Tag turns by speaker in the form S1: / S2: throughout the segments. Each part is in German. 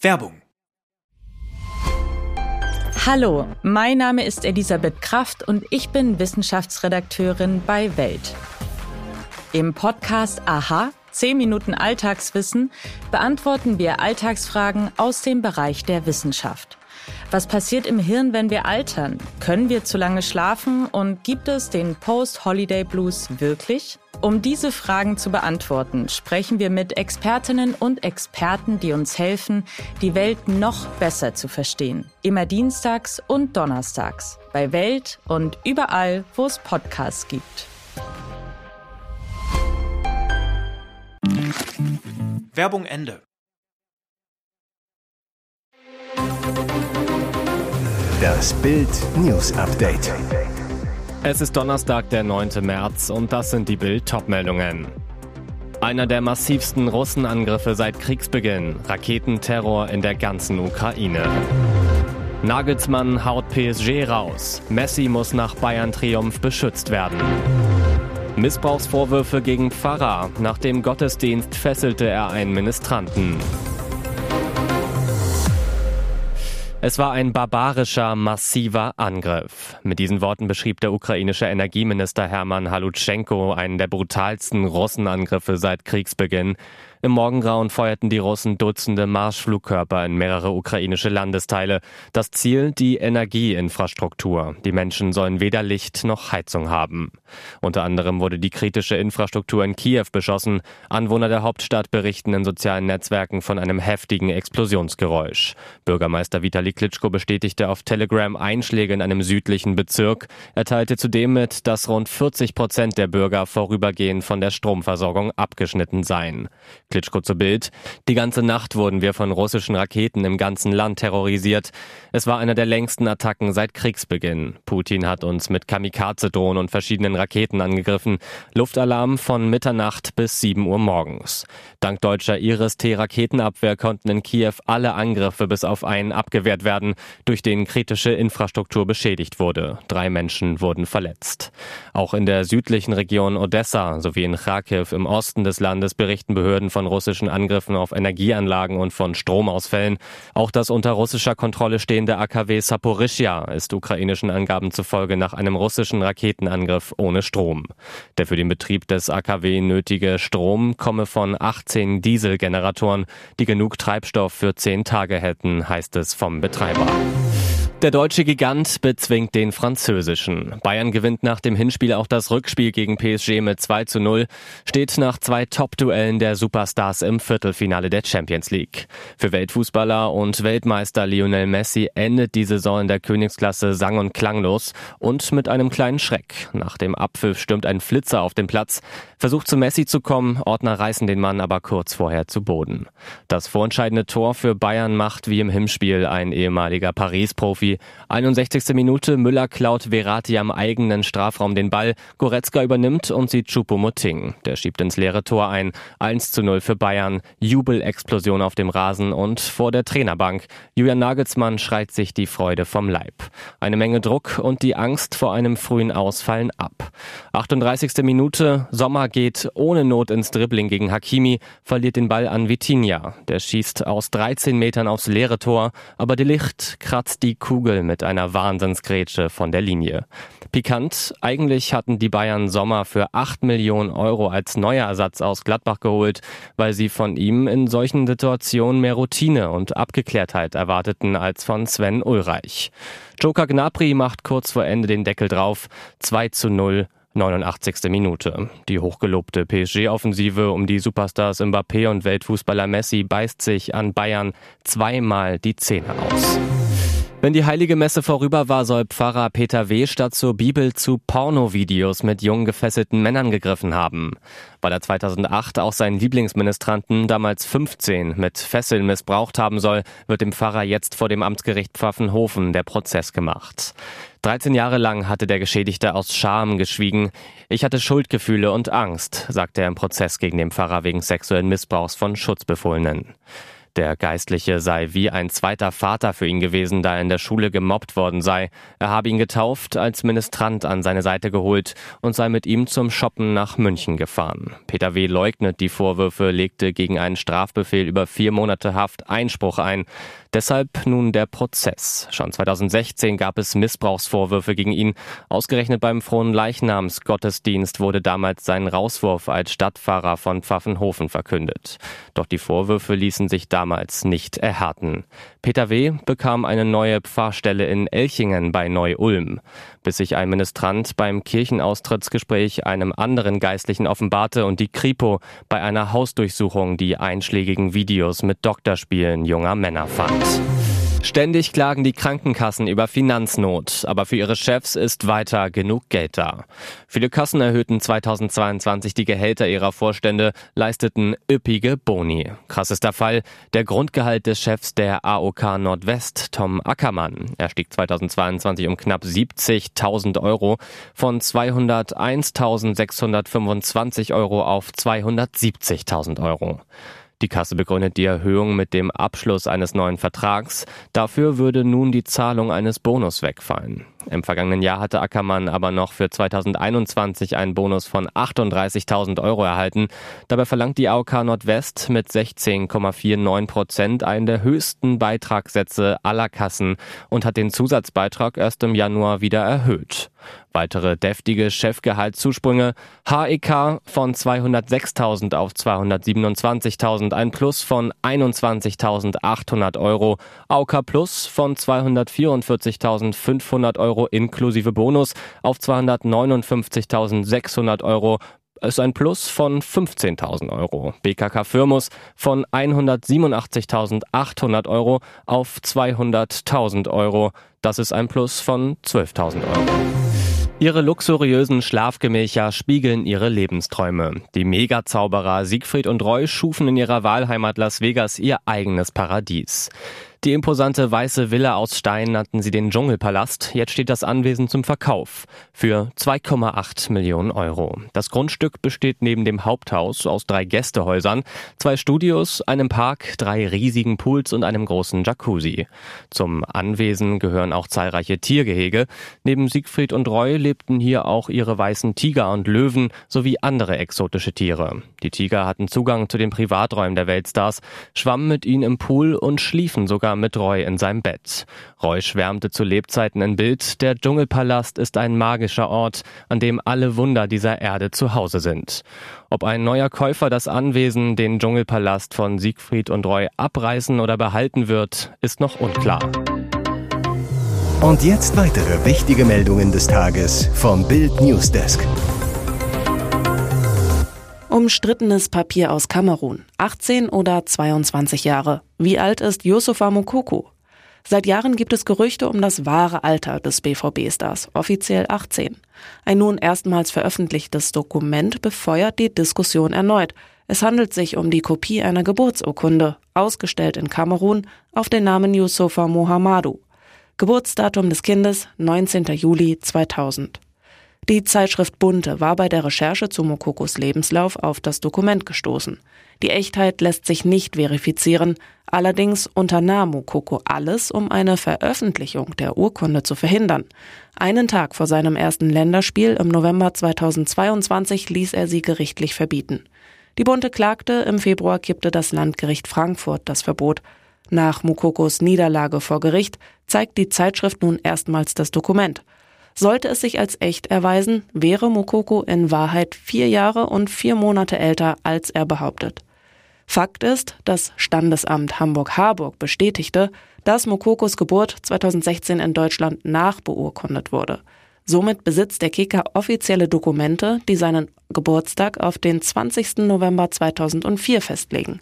S1: Werbung.
S2: Hallo, mein Name ist Elisabeth Kraft und ich bin Wissenschaftsredakteurin bei Welt. Im Podcast Aha, 10 Minuten Alltagswissen, beantworten wir Alltagsfragen aus dem Bereich der Wissenschaft. Was passiert im Hirn, wenn wir altern? Können wir zu lange schlafen und gibt es den Post-Holiday Blues wirklich? Um diese Fragen zu beantworten, sprechen wir mit Expertinnen und Experten, die uns helfen, die Welt noch besser zu verstehen. Immer dienstags und donnerstags bei Welt und überall, wo es Podcasts gibt.
S1: Werbung Ende.
S3: Das Bild News Update.
S4: Es ist Donnerstag, der 9. März und das sind die Bild Topmeldungen. Einer der massivsten Russenangriffe seit Kriegsbeginn. Raketenterror in der ganzen Ukraine. Nagelsmann haut PSG raus. Messi muss nach Bayern Triumph beschützt werden. Missbrauchsvorwürfe gegen Pfarrer. Nach dem Gottesdienst fesselte er einen Ministranten. Es war ein barbarischer, massiver Angriff. Mit diesen Worten beschrieb der ukrainische Energieminister Hermann Halutschenko einen der brutalsten Russenangriffe seit Kriegsbeginn. Im Morgengrauen feuerten die Russen Dutzende Marschflugkörper in mehrere ukrainische Landesteile. Das Ziel die Energieinfrastruktur. Die Menschen sollen weder Licht noch Heizung haben. Unter anderem wurde die kritische Infrastruktur in Kiew beschossen. Anwohner der Hauptstadt berichten in sozialen Netzwerken von einem heftigen Explosionsgeräusch. Bürgermeister Vitali Klitschko bestätigte auf Telegram Einschläge in einem südlichen Bezirk. Er teilte zudem mit, dass rund 40 Prozent der Bürger vorübergehend von der Stromversorgung abgeschnitten seien. Klitschko zu Bild. Die ganze Nacht wurden wir von russischen Raketen im ganzen Land terrorisiert. Es war einer der längsten Attacken seit Kriegsbeginn. Putin hat uns mit Kamikaze-Drohnen und verschiedenen Raketen angegriffen. Luftalarm von Mitternacht bis 7 Uhr morgens. Dank deutscher Iris-T-Raketenabwehr konnten in Kiew alle Angriffe bis auf einen abgewehrt werden, durch den kritische Infrastruktur beschädigt wurde. Drei Menschen wurden verletzt. Auch in der südlichen Region Odessa sowie in Kharkiv im Osten des Landes berichten Behörden von von russischen Angriffen auf Energieanlagen und von Stromausfällen. Auch das unter russischer Kontrolle stehende AKW Saporischja ist ukrainischen Angaben zufolge nach einem russischen Raketenangriff ohne Strom. Der für den Betrieb des AKW nötige Strom komme von 18 Dieselgeneratoren, die genug Treibstoff für zehn Tage hätten, heißt es vom Betreiber. Der deutsche Gigant bezwingt den französischen. Bayern gewinnt nach dem Hinspiel auch das Rückspiel gegen PSG mit 2 zu 0, steht nach zwei Top-Duellen der Superstars im Viertelfinale der Champions League. Für Weltfußballer und Weltmeister Lionel Messi endet die Saison in der Königsklasse sang- und klanglos und mit einem kleinen Schreck. Nach dem Abpfiff stürmt ein Flitzer auf den Platz, versucht zu Messi zu kommen, Ordner reißen den Mann aber kurz vorher zu Boden. Das vorentscheidende Tor für Bayern macht wie im Hinspiel ein ehemaliger Paris-Profi Profi. 61. Minute, Müller klaut Verati am eigenen Strafraum den Ball, Goretzka übernimmt und sieht Choupo-Moting. Der schiebt ins leere Tor ein. 1 zu 0 für Bayern, Jubelexplosion auf dem Rasen und vor der Trainerbank. Julian Nagelsmann schreit sich die Freude vom Leib. Eine Menge Druck und die Angst vor einem frühen Ausfallen ab. 38. Minute, Sommer geht ohne Not ins Dribbling gegen Hakimi, verliert den Ball an Vitinha. Der schießt aus 13 Metern aufs leere Tor, aber die Licht kratzt die Kugel Kugel mit einer Wahnsinnsgrätsche von der Linie. Pikant, eigentlich hatten die Bayern Sommer für 8 Millionen Euro als neuer Ersatz aus Gladbach geholt, weil sie von ihm in solchen Situationen mehr Routine und Abgeklärtheit erwarteten als von Sven Ulreich. Joker Gnabry macht kurz vor Ende den Deckel drauf. 2 zu 0 89. Minute. Die hochgelobte PSG-Offensive um die Superstars Mbappé und Weltfußballer Messi beißt sich an Bayern zweimal die Zähne aus. Wenn die heilige Messe vorüber war, soll Pfarrer Peter W. statt zur Bibel zu Pornovideos mit jungen gefesselten Männern gegriffen haben. Weil er 2008 auch seinen Lieblingsministranten, damals 15, mit Fesseln missbraucht haben soll, wird dem Pfarrer jetzt vor dem Amtsgericht Pfaffenhofen der Prozess gemacht. 13 Jahre lang hatte der Geschädigte aus Scham geschwiegen. Ich hatte Schuldgefühle und Angst, sagte er im Prozess gegen den Pfarrer wegen sexuellen Missbrauchs von Schutzbefohlenen. Der Geistliche sei wie ein zweiter Vater für ihn gewesen, da er in der Schule gemobbt worden sei. Er habe ihn getauft, als Ministrant an seine Seite geholt und sei mit ihm zum Shoppen nach München gefahren. Peter W. leugnet die Vorwürfe, legte gegen einen Strafbefehl über vier Monate Haft Einspruch ein. Deshalb nun der Prozess. Schon 2016 gab es Missbrauchsvorwürfe gegen ihn. Ausgerechnet beim frohen Leichnamsgottesdienst wurde damals sein Rauswurf als Stadtpfarrer von Pfaffenhofen verkündet. Doch die Vorwürfe ließen sich damals nicht erhärten. Peter W. bekam eine neue Pfarrstelle in Elchingen bei Neu-Ulm, bis sich ein Ministrant beim Kirchenaustrittsgespräch einem anderen Geistlichen offenbarte und die Kripo bei einer Hausdurchsuchung die einschlägigen Videos mit Doktorspielen junger Männer fand. Ständig klagen die Krankenkassen über Finanznot, aber für ihre Chefs ist weiter genug Geld da. Viele Kassen erhöhten 2022 die Gehälter ihrer Vorstände, leisteten üppige Boni. Krassester Fall, der Grundgehalt des Chefs der AOK Nordwest, Tom Ackermann. Er stieg 2022 um knapp 70.000 Euro von 201.625 Euro auf 270.000 Euro. Die Kasse begründet die Erhöhung mit dem Abschluss eines neuen Vertrags. Dafür würde nun die Zahlung eines Bonus wegfallen. Im vergangenen Jahr hatte Ackermann aber noch für 2021 einen Bonus von 38.000 Euro erhalten. Dabei verlangt die AOK Nordwest mit 16,49 Prozent einen der höchsten Beitragssätze aller Kassen und hat den Zusatzbeitrag erst im Januar wieder erhöht. Weitere deftige Chefgehaltszusprünge. HEK von 206.000 auf 227.000, ein Plus von 21.800 Euro. AOK Plus von 244.500 Euro inklusive Bonus auf 259.600 Euro ist ein Plus von 15.000 Euro. BKK Firmus von 187.800 Euro auf 200.000 Euro. Das ist ein Plus von 12.000 Euro. Ihre luxuriösen Schlafgemächer spiegeln ihre Lebensträume. Die Megazauberer Siegfried und Roy schufen in ihrer Wahlheimat Las Vegas ihr eigenes Paradies. Die imposante weiße Villa aus Stein nannten sie den Dschungelpalast. Jetzt steht das Anwesen zum Verkauf für 2,8 Millionen Euro. Das Grundstück besteht neben dem Haupthaus aus drei Gästehäusern, zwei Studios, einem Park, drei riesigen Pools und einem großen Jacuzzi. Zum Anwesen gehören auch zahlreiche Tiergehege. Neben Siegfried und Roy lebten hier auch ihre weißen Tiger und Löwen sowie andere exotische Tiere. Die Tiger hatten Zugang zu den Privaträumen der Weltstars, schwammen mit ihnen im Pool und schliefen sogar mit Roy in seinem Bett. Roy schwärmte zu Lebzeiten in Bild, der Dschungelpalast ist ein magischer Ort, an dem alle Wunder dieser Erde zu Hause sind. Ob ein neuer Käufer das Anwesen, den Dschungelpalast von Siegfried und Roy abreißen oder behalten wird, ist noch unklar.
S3: Und jetzt weitere wichtige Meldungen des Tages vom Bild Newsdesk.
S5: Umstrittenes Papier aus Kamerun. 18 oder 22 Jahre. Wie alt ist Yusufa Mokoko? Seit Jahren gibt es Gerüchte um das wahre Alter des BVB-Stars, offiziell 18. Ein nun erstmals veröffentlichtes Dokument befeuert die Diskussion erneut. Es handelt sich um die Kopie einer Geburtsurkunde, ausgestellt in Kamerun, auf den Namen Yusufa Mohamadu. Geburtsdatum des Kindes 19. Juli 2000. Die Zeitschrift Bunte war bei der Recherche zu Mokokos Lebenslauf auf das Dokument gestoßen. Die Echtheit lässt sich nicht verifizieren, allerdings unternahm Mokoko alles, um eine Veröffentlichung der Urkunde zu verhindern. Einen Tag vor seinem ersten Länderspiel im November 2022 ließ er sie gerichtlich verbieten. Die Bunte klagte, im Februar kippte das Landgericht Frankfurt das Verbot. Nach Mokokos Niederlage vor Gericht zeigt die Zeitschrift nun erstmals das Dokument. Sollte es sich als echt erweisen, wäre Mokoko in Wahrheit vier Jahre und vier Monate älter, als er behauptet. Fakt ist, das Standesamt Hamburg-Harburg bestätigte, dass Mokokos Geburt 2016 in Deutschland nachbeurkundet wurde. Somit besitzt der Kicker offizielle Dokumente, die seinen Geburtstag auf den 20. November 2004 festlegen.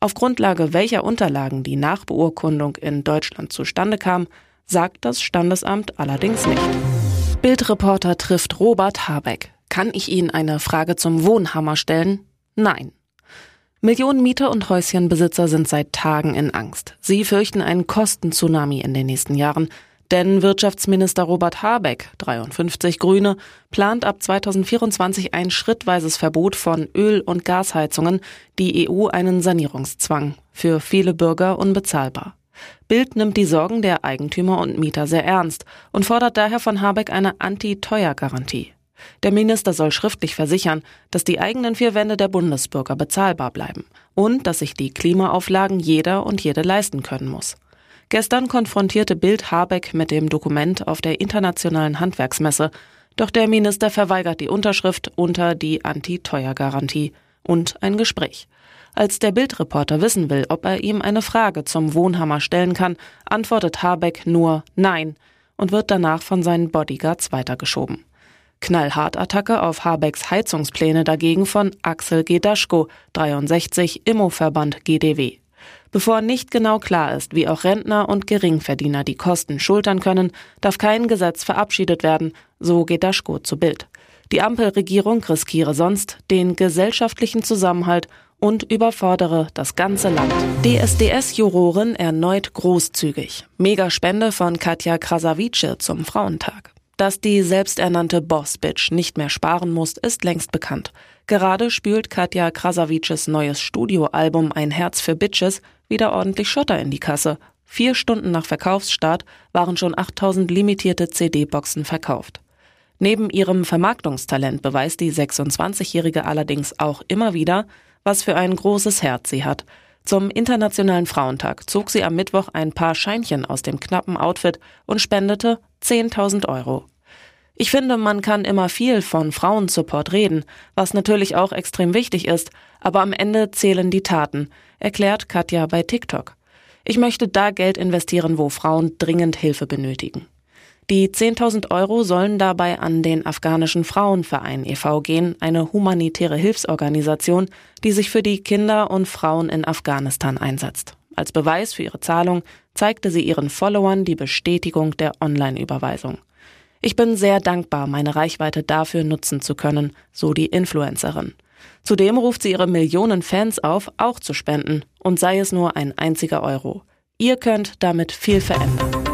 S5: Auf Grundlage welcher Unterlagen die Nachbeurkundung in Deutschland zustande kam, sagt das Standesamt allerdings nicht. Bildreporter trifft Robert Habeck. Kann ich Ihnen eine Frage zum Wohnhammer stellen? Nein. Millionen Mieter und Häuschenbesitzer sind seit Tagen in Angst. Sie fürchten einen Kostentsunami in den nächsten Jahren. Denn Wirtschaftsminister Robert Habeck, 53 Grüne, plant ab 2024 ein schrittweises Verbot von Öl- und Gasheizungen, die EU einen Sanierungszwang. Für viele Bürger unbezahlbar. Bild nimmt die Sorgen der Eigentümer und Mieter sehr ernst und fordert daher von Habeck eine Anti-Teuer-Garantie. Der Minister soll schriftlich versichern, dass die eigenen vier Wände der Bundesbürger bezahlbar bleiben und dass sich die Klimaauflagen jeder und jede leisten können muss. Gestern konfrontierte Bild Habeck mit dem Dokument auf der internationalen Handwerksmesse, doch der Minister verweigert die Unterschrift unter die Anti-Teuer-Garantie und ein Gespräch. Als der Bildreporter wissen will, ob er ihm eine Frage zum Wohnhammer stellen kann, antwortet Habeck nur Nein und wird danach von seinen Bodyguards weitergeschoben. Knallhart-Attacke auf Habecks Heizungspläne dagegen von Axel Gedaschko, 63, Immo-Verband GDW. Bevor nicht genau klar ist, wie auch Rentner und Geringverdiener die Kosten schultern können, darf kein Gesetz verabschiedet werden, so Gedaschko zu Bild. Die Ampelregierung riskiere sonst den gesellschaftlichen Zusammenhalt und überfordere das ganze Land. DSDS-Jurorin erneut großzügig. Megaspende von Katja Krasavice zum Frauentag. Dass die selbsternannte Boss-Bitch nicht mehr sparen muss, ist längst bekannt. Gerade spült Katja Krasavices neues Studioalbum Ein Herz für Bitches wieder ordentlich Schotter in die Kasse. Vier Stunden nach Verkaufsstart waren schon 8000 limitierte CD-Boxen verkauft. Neben ihrem Vermarktungstalent beweist die 26-Jährige allerdings auch immer wieder, was für ein großes Herz sie hat. Zum Internationalen Frauentag zog sie am Mittwoch ein paar Scheinchen aus dem knappen Outfit und spendete 10.000 Euro. Ich finde, man kann immer viel von Frauensupport reden, was natürlich auch extrem wichtig ist, aber am Ende zählen die Taten, erklärt Katja bei TikTok. Ich möchte da Geld investieren, wo Frauen dringend Hilfe benötigen. Die 10.000 Euro sollen dabei an den afghanischen Frauenverein e.V. gehen, eine humanitäre Hilfsorganisation, die sich für die Kinder und Frauen in Afghanistan einsetzt. Als Beweis für ihre Zahlung zeigte sie ihren Followern die Bestätigung der Online-Überweisung. Ich bin sehr dankbar, meine Reichweite dafür nutzen zu können, so die Influencerin. Zudem ruft sie ihre Millionen Fans auf, auch zu spenden, und sei es nur ein einziger Euro. Ihr könnt damit viel verändern.